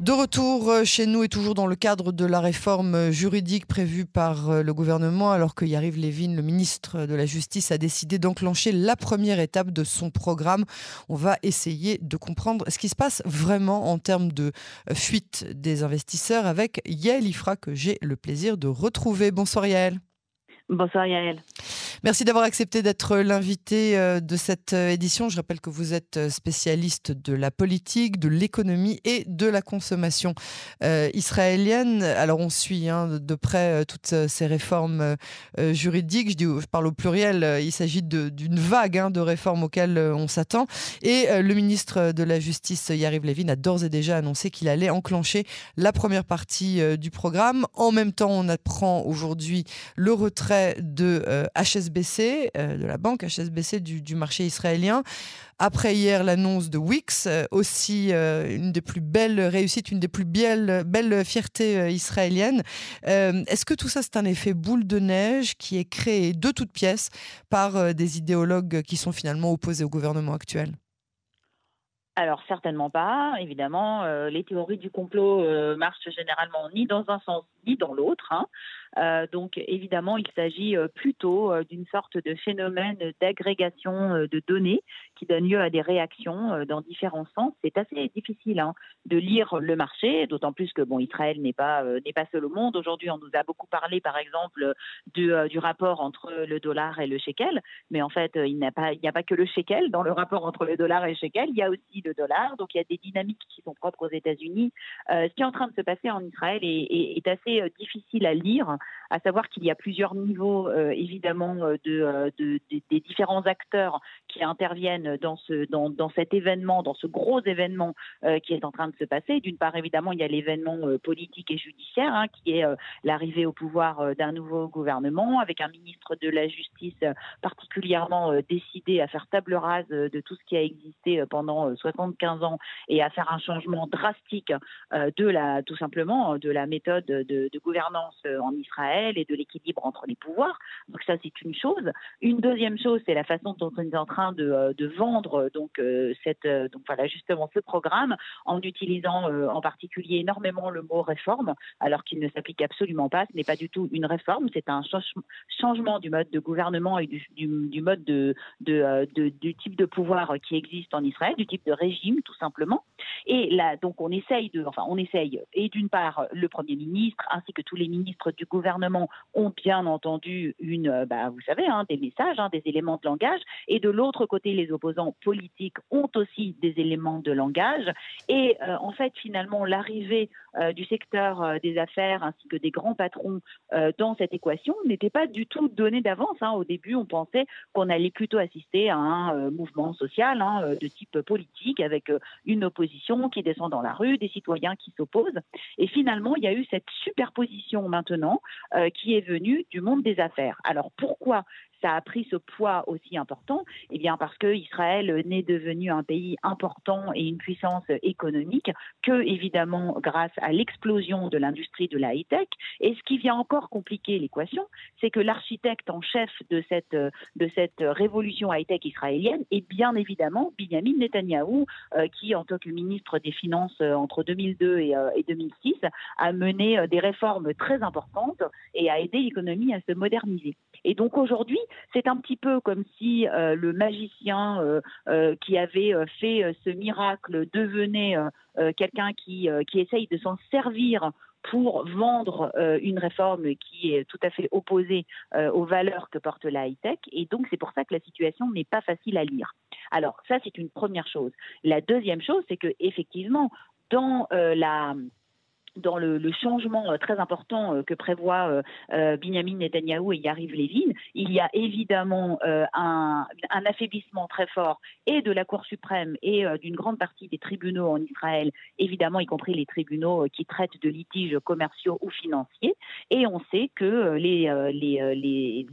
De retour euh, chez nous et toujours dans le cadre de la réforme euh, juridique prévue par euh, le gouvernement, alors que Yariv Levin, le ministre de la Justice, a décidé d'enclencher la première étape de son programme. On va essayer de comprendre ce qui se passe vraiment en termes de fuite des investisseurs avec Yael Ifra, que j'ai le plaisir de retrouver. Bonsoir Yael. Bonsoir Yael. Merci d'avoir accepté d'être l'invité euh, de cette euh, édition. Je rappelle que vous êtes euh, spécialiste de la politique, de l'économie et de la consommation israélienne. Alors on suit hein, de près toutes ces réformes juridiques. Je, dis, je parle au pluriel, il s'agit d'une vague hein, de réformes auxquelles on s'attend. Et le ministre de la Justice, Yariv Levin, a d'ores et déjà annoncé qu'il allait enclencher la première partie du programme. En même temps, on apprend aujourd'hui le retrait de HSBC HSBC, euh, de la banque HSBC du, marché israélien. Après hier, l'annonce de Wix, euh, aussi euh, une des plus belles réussites, une des plus belles, belles fiertés israéliennes. Est-ce que tout ça, c'est un effet boule de neige qui est créé de toutes pièces par des idéologues qui sont finalement opposés au gouvernement actuel? Alors certainement pas, évidemment. les théories du complot marchent généralement ni dans un sens ni dans l'autre. Hein. Euh, donc évidemment, il s'agit euh, plutôt euh, d'une sorte de phénomène d'agrégation de données qui donne lieu à des réactions dans différents sens. C'est assez difficile hein, de lire le marché, d'autant plus que bon, Israël n'est pas n'est pas seul au monde. Aujourd'hui, on nous a beaucoup parlé, par exemple, du, du, rapport entre le dollar et le shekel, mais en fait, il n'y a pas il n'y a pas que le shekel dans le rapport entre le dollar et le shekel. Il y a aussi le dollar, donc il y a des dynamiques qui sont propres aux États-Unis. ce qui est en train de se passer en Israël est, assez difficile à lire now à savoir qu'il y a plusieurs niveaux euh, évidemment euh, euh, de, des différents acteurs qui interviennent dans, ce, dans, dans cet événement, dans ce gros événement qui est en train de se passer. D'une part, évidemment, il y a l'événement politique et judiciaire, hein, qui est l'arrivée au pouvoir d'un nouveau gouvernement, avec un ministre de la Justice particulièrement décidé à faire table rase de tout ce qui a existé pendant 75 ans et à faire un changement drastique de la, tout simplement, de la méthode de, de gouvernance en Israël et de l'équilibre entre les pouvoirs. Donc ça, c'est une chose. Une deuxième chose, c'est la façon dont on est en train de, euh, vendre donc euh, cette euh, donc voilà justement ce programme en utilisant en particulier énormément le mot réforme, alors qu'il ne s'applique absolument pas. Ce n'est pas du tout une réforme, c'est un changement du mode de gouvernement et du, du type de pouvoir qui existe en Israël, du type de régime tout simplement. Et là, donc on essaye de, enfin on essaye, et d'une part le Premier ministre ainsi que tous les ministres du gouvernement ont bien entendu une, euh, bah, vous savez, hein, des messages, hein, des éléments de langage, et de l'autre côté, les opposants politiques ont aussi des éléments de langage. Et euh, en fait, finalement, l'arrivée euh, du secteur des affaires ainsi que des grands patrons dans cette équation n'était pas du tout donnée d'avance. Hein. Au début, on pensait qu'on allait plutôt assister à un mouvement social de type politique avec une opposition qui descend dans la rue, des citoyens qui s'opposent. Et finalement, il y a eu cette superposition maintenant qui est venue du monde des affaires. Alors pourquoi ça a pris ce poids aussi important Eh bien, parce que Israël n'est devenu un pays important et une puissance économique que, évidemment, grâce à l'explosion de l'industrie de la high-tech. Et ce qui vient encore compliquer l'équation, c'est que l'architecte en chef de cette, de cette révolution high-tech israélienne est bien évidemment Benjamin Netanyahou, euh, qui, en tant que ministre des Finances euh, entre 2002 et, euh, et 2006, a mené des réformes très importantes et a aidé l'économie à se moderniser. Et donc aujourd'hui, c'est un petit peu comme si euh, le magicien euh, euh, qui avait fait ce miracle devenait quelqu'un qui, qui essaye de s'en servir pour vendre une réforme qui est tout à fait opposée aux valeurs que porte la high-tech. Et donc, c'est pour ça que la situation n'est pas facile à lire. Alors, ça, c'est une première chose. La deuxième chose, c'est que effectivement, dans la dans le, changement euh, très important euh, que prévoit euh, Benjamin Netanyahou et Yariv Levin, il y a évidemment un, affaiblissement très fort et de la Cour suprême et d'une grande partie des tribunaux en Israël, évidemment y compris les tribunaux qui traitent de litiges commerciaux ou financiers. Et on sait que les, les,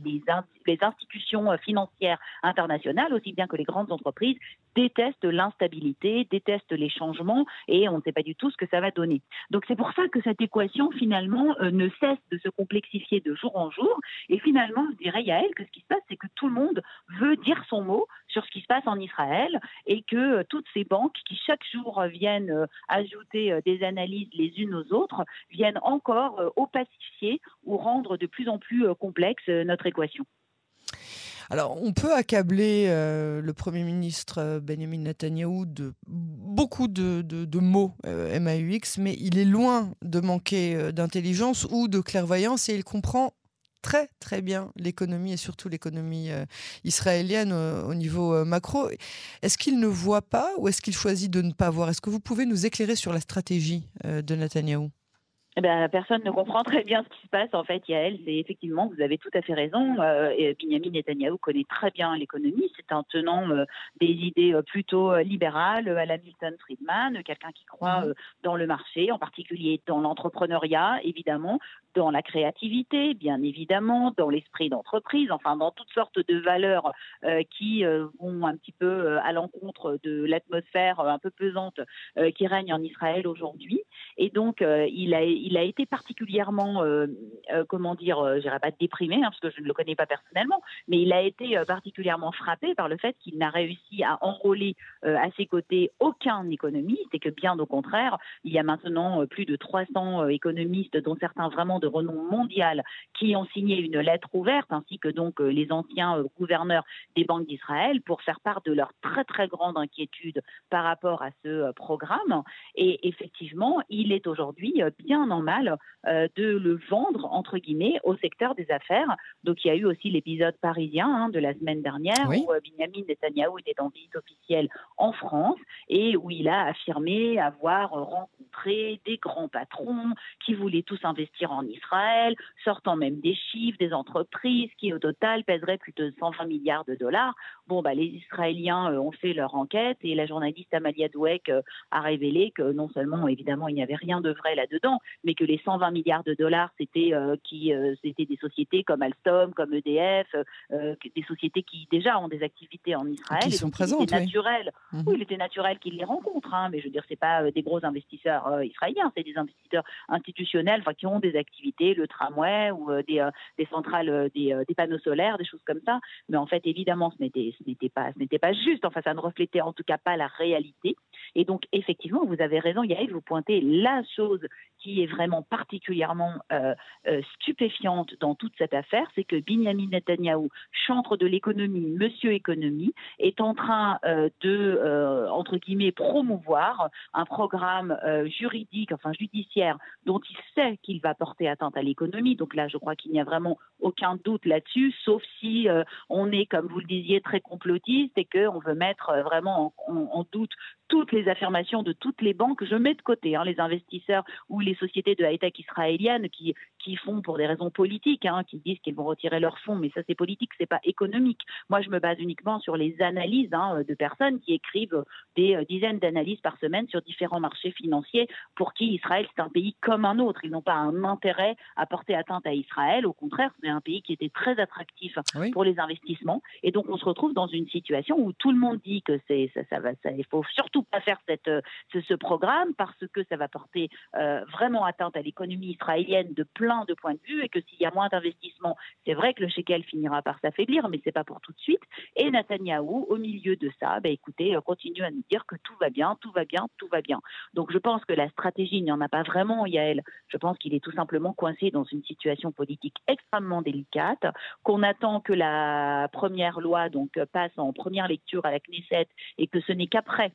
institutions financières internationales, aussi bien que les grandes entreprises, détestent l'instabilité, détestent les changements et on ne sait pas du tout ce que ça va donner. Donc c'est pour ça que cette équation finalement euh, ne cesse de se complexifier de jour en jour et finalement je dirais à elle que ce qui se passe c'est que tout le monde veut dire son mot sur ce qui se passe en Israël et que toutes ces banques qui chaque jour viennent ajouter des analyses les unes aux autres viennent encore opacifier ou rendre de plus en plus complexe notre équation. Alors, on peut accabler euh, le Premier ministre euh, Benjamin Netanyahu de beaucoup de, mots euh, MAUX, mais il est loin de manquer d'intelligence ou de clairvoyance et il comprend très très bien l'économie et surtout l'économie israélienne au niveau macro. Est-ce qu'il ne voit pas ou est-ce qu'il choisit de ne pas voir? Est-ce que vous pouvez nous éclairer sur la stratégie de Netanyahou eh ben, personne ne comprend très bien ce qui se passe. En fait, Yael, c'est effectivement, vous avez tout à fait raison. Euh, et Benjamin Netanyahu connaît très bien l'économie. C'est un tenant euh, des idées euh, plutôt euh, libérales à la Milton Friedman, quelqu'un qui croit mhm. dans le marché, en particulier dans l'entrepreneuriat, évidemment, dans la créativité, bien évidemment, dans l'esprit d'entreprise, enfin, dans toutes sortes de valeurs qui vont un petit peu à l'encontre de l'atmosphère un peu pesante qui règne en Israël aujourd'hui. Et donc, il a il a été particulièrement, euh, euh, comment dire, euh, je dirais pas déprimé, hein, parce que je ne le connais pas personnellement, mais il a été particulièrement frappé par le fait qu'il n'a réussi à enrôler à ses côtés aucun économiste et que bien au contraire, il y a maintenant plus de 300 économistes, dont certains vraiment de renom mondial, qui ont signé une lettre ouverte, ainsi que donc les anciens gouverneurs des banques d'Israël, pour faire part de leur très très grande inquiétude par rapport à ce programme. Et effectivement, il est aujourd'hui bien mal euh, de le vendre, entre guillemets, au secteur des affaires. Donc il y a eu aussi l'épisode parisien hein, de la semaine dernière où euh, Benjamin Netanyahu était en visite officielle en France et où il a affirmé avoir rencontré des grands patrons qui voulaient tous investir en Israël, sortant même des chiffres des entreprises qui au total pèseraient plus de 120 milliards de dollars. Bon, bah, les Israéliens euh, ont fait leur enquête et la journaliste Amalia Douek a révélé que non seulement, évidemment, il n'y avait rien de vrai là-dedans, mais que les 120 milliards de dollars, c'était euh, qui euh, c'était des sociétés comme Alstom, comme EDF, euh, des sociétés qui déjà ont des activités en Israël. Qui sont présentes, il naturel. Mhm. Oui, il était naturel qu'ils les rencontrent, hein, mais je veux dire, c'est pas des gros investisseurs israéliens, c'est des investisseurs institutionnels, enfin qui ont des activités, le tramway ou des, des, centrales, des, des, panneaux solaires, des choses comme ça. Mais en fait, évidemment, ce n'était ce n'était pas ce n'était pas juste. Enfin, ça ne reflétait en tout cas pas la réalité. Et donc, effectivement, vous avez raison, Yael, vous pointez la chose qui est vraiment particulièrement euh, euh, stupéfiante dans toute cette affaire, c'est que Benjamin Netanyahu, chantre de l'économie, monsieur économie, est en train euh, de, entre guillemets, promouvoir un programme juridique, enfin judiciaire, dont il sait qu'il va porter atteinte à l'économie. Donc là, je crois qu'il n'y a vraiment aucun doute là-dessus, sauf si on est, comme vous le disiez, très complotiste et qu'on veut mettre vraiment en, doute toutes les affirmations de toutes les banques. Je mets de côté hein, les investisseurs ou les sociétés de high-tech israéliennes qui, qui font pour des raisons politiques, hein, qui disent qu'ils vont retirer leurs fonds, mais ça c'est politique, c'est pas économique. Moi, je me base uniquement sur les analyses hein, de personnes qui écrivent des euh, dizaines d'analyses par semaine sur différents marchés financiers pour qui Israël c'est un pays comme un autre. Ils n'ont pas un intérêt à porter atteinte à Israël. Au contraire, c'est un pays qui était très attractif pour les investissements. Et donc, on se retrouve dans une situation où tout le monde dit que c'est ça, ça va, ça, il faut surtout pas faire cette, euh, ce, ce programme parce que ça va porter euh, vraiment atteinte à l'économie israélienne de plein de points de vue et que s'il y a moins d'investissements, c'est vrai que le shekel finira par s'affaiblir, mais c'est pas pour tout de suite. Et Netanyahou, au milieu de ça, bah, écoutez, euh, continue à nous dire que tout va bien, tout va bien, tout va bien. Donc je pense que la stratégie, il n'y en a pas vraiment, Yael. Je pense qu'il est tout simplement coincé dans une situation politique extrêmement délicate, qu'on attend que la première loi donc passe en première lecture à la Knesset et que ce n'est qu'après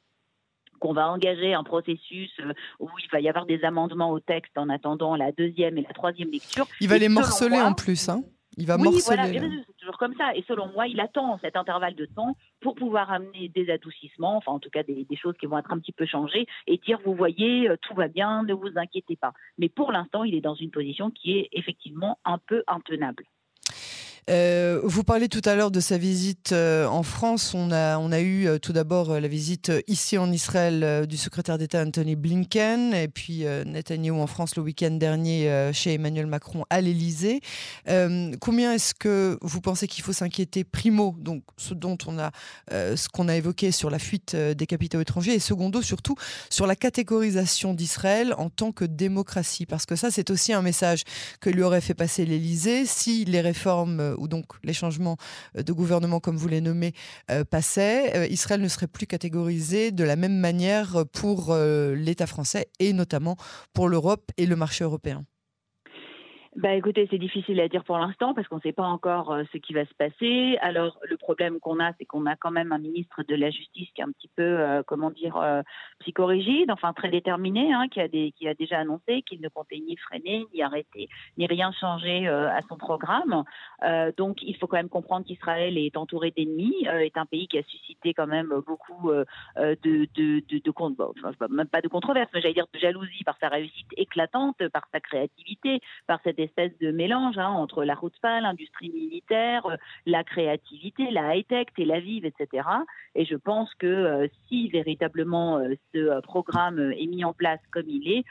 qu'on va engager un processus euh, où il va y avoir des amendements au texte en attendant la deuxième et la troisième lecture. Il va les morceler en plus, hein il va oui, Voilà, c'est toujours comme ça. Et selon moi, il attend cet intervalle de temps pour pouvoir amener des adoucissements, enfin en tout cas des, des, choses qui vont être un petit peu changées, et dire vous voyez, euh, tout va bien, ne vous inquiétez pas. Mais pour l'instant, il est dans une position qui est effectivement un peu intenable. Euh, vous parlez tout à l'heure de sa visite euh, en France. On a, eu euh, tout d'abord la visite ici en Israël du secrétaire d'État Anthony Blinken et puis Netanyahu en France le week-end dernier chez Emmanuel Macron à l'Élysée. combien est-ce que vous pensez qu'il faut s'inquiéter primo, donc ce dont on ce qu'on a évoqué sur la fuite des capitaux étrangers et secondo surtout sur la catégorisation d'Israël en tant que démocratie, parce que ça c'est aussi un message que lui aurait fait passer l'Élysée si les réformes ou donc les changements euh, de gouvernement, comme vous les nommez, euh, passaient, euh, Israël ne serait plus catégorisé de la même manière pour l'État français et notamment pour l'Europe et le marché européen. Bah écoutez, c'est difficile à dire pour l'instant parce qu'on ne sait pas encore euh, ce qui va se passer. Alors le problème qu'on a, c'est qu'on a quand même un ministre de la Justice qui est un petit peu, euh, comment dire, euh, psychorigide, enfin très déterminé, hein, qui a des, qui a déjà annoncé qu'il ne comptait ni freiner, ni arrêter, ni rien changer à son programme. donc il faut quand même comprendre qu'Israël est entouré d'ennemis, est un pays qui a suscité quand même beaucoup de, de, de, de même pas de controverse, mais j'allais dire de jalousie par sa réussite éclatante, par sa créativité, par cette espèce de mélange hein, entre la route l'industrie militaire, euh, la créativité, la high-tech, Tel Aviv, etc. Et je pense que euh, si véritablement euh, ce programme est mis en place comme il est,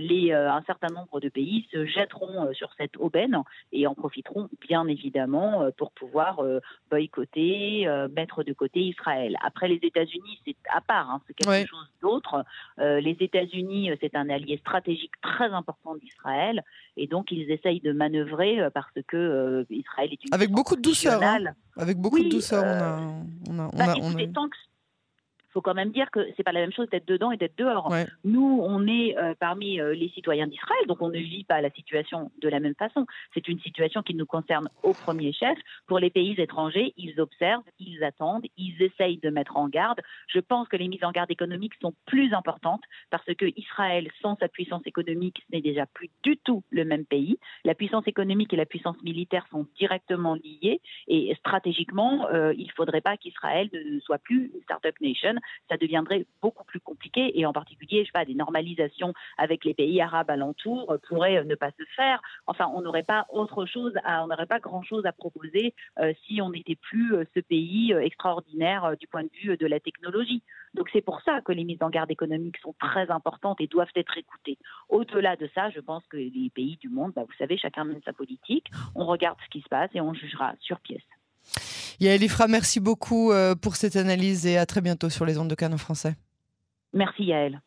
les, un certain nombre de pays se jetteront sur cette aubaine et en profiteront bien évidemment pour pouvoir boycotter, mettre de côté Israël. Après les États-Unis, c'est à part, hein, c'est quelque chose d'autre. les États-Unis, c'est un allié stratégique très important d'Israël et donc ils essaye de manœuvrer euh, parce que euh, Israël est une avec beaucoup de douceur. Hein. Avec beaucoup de douceur, on a, euh, on a, on bah, a, faut quand même dire que c'est pas la même chose d'être dedans et d'être dehors. Nous, on est euh, parmi euh, les citoyens d'Israël, donc on ne vit pas la situation de la même façon. C'est une situation qui nous concerne au premier chef. Pour les pays étrangers, ils observent, ils attendent, ils essayent de mettre en garde. Je pense que les mises en garde économiques sont plus importantes parce que Israël, sans sa puissance économique, n'est déjà plus du tout le même pays. La puissance économique et la puissance militaire sont directement liées et stratégiquement, euh, il ne faudrait pas qu'Israël ne soit plus une start-up nation ça deviendrait beaucoup plus compliqué et en particulier, je sais pas, des normalisations avec les pays arabes alentours euh, pourraient euh, ne pas se faire. Enfin, on n'aurait pas autre chose, on n'aurait pas grand chose à proposer euh, si on n'était plus ce pays extraordinaire du point de vue de la technologie. Donc c'est pour ça que les mises en garde économiques sont très importantes et doivent être écoutées. Au-delà de ça, je pense que les pays du monde, bah, vous savez, chacun mène sa politique. On regarde ce qui se passe et on jugera sur pièce. Yael Ifra, merci beaucoup euh, pour cette analyse et à très bientôt sur les ondes de Canon français. Merci Yael.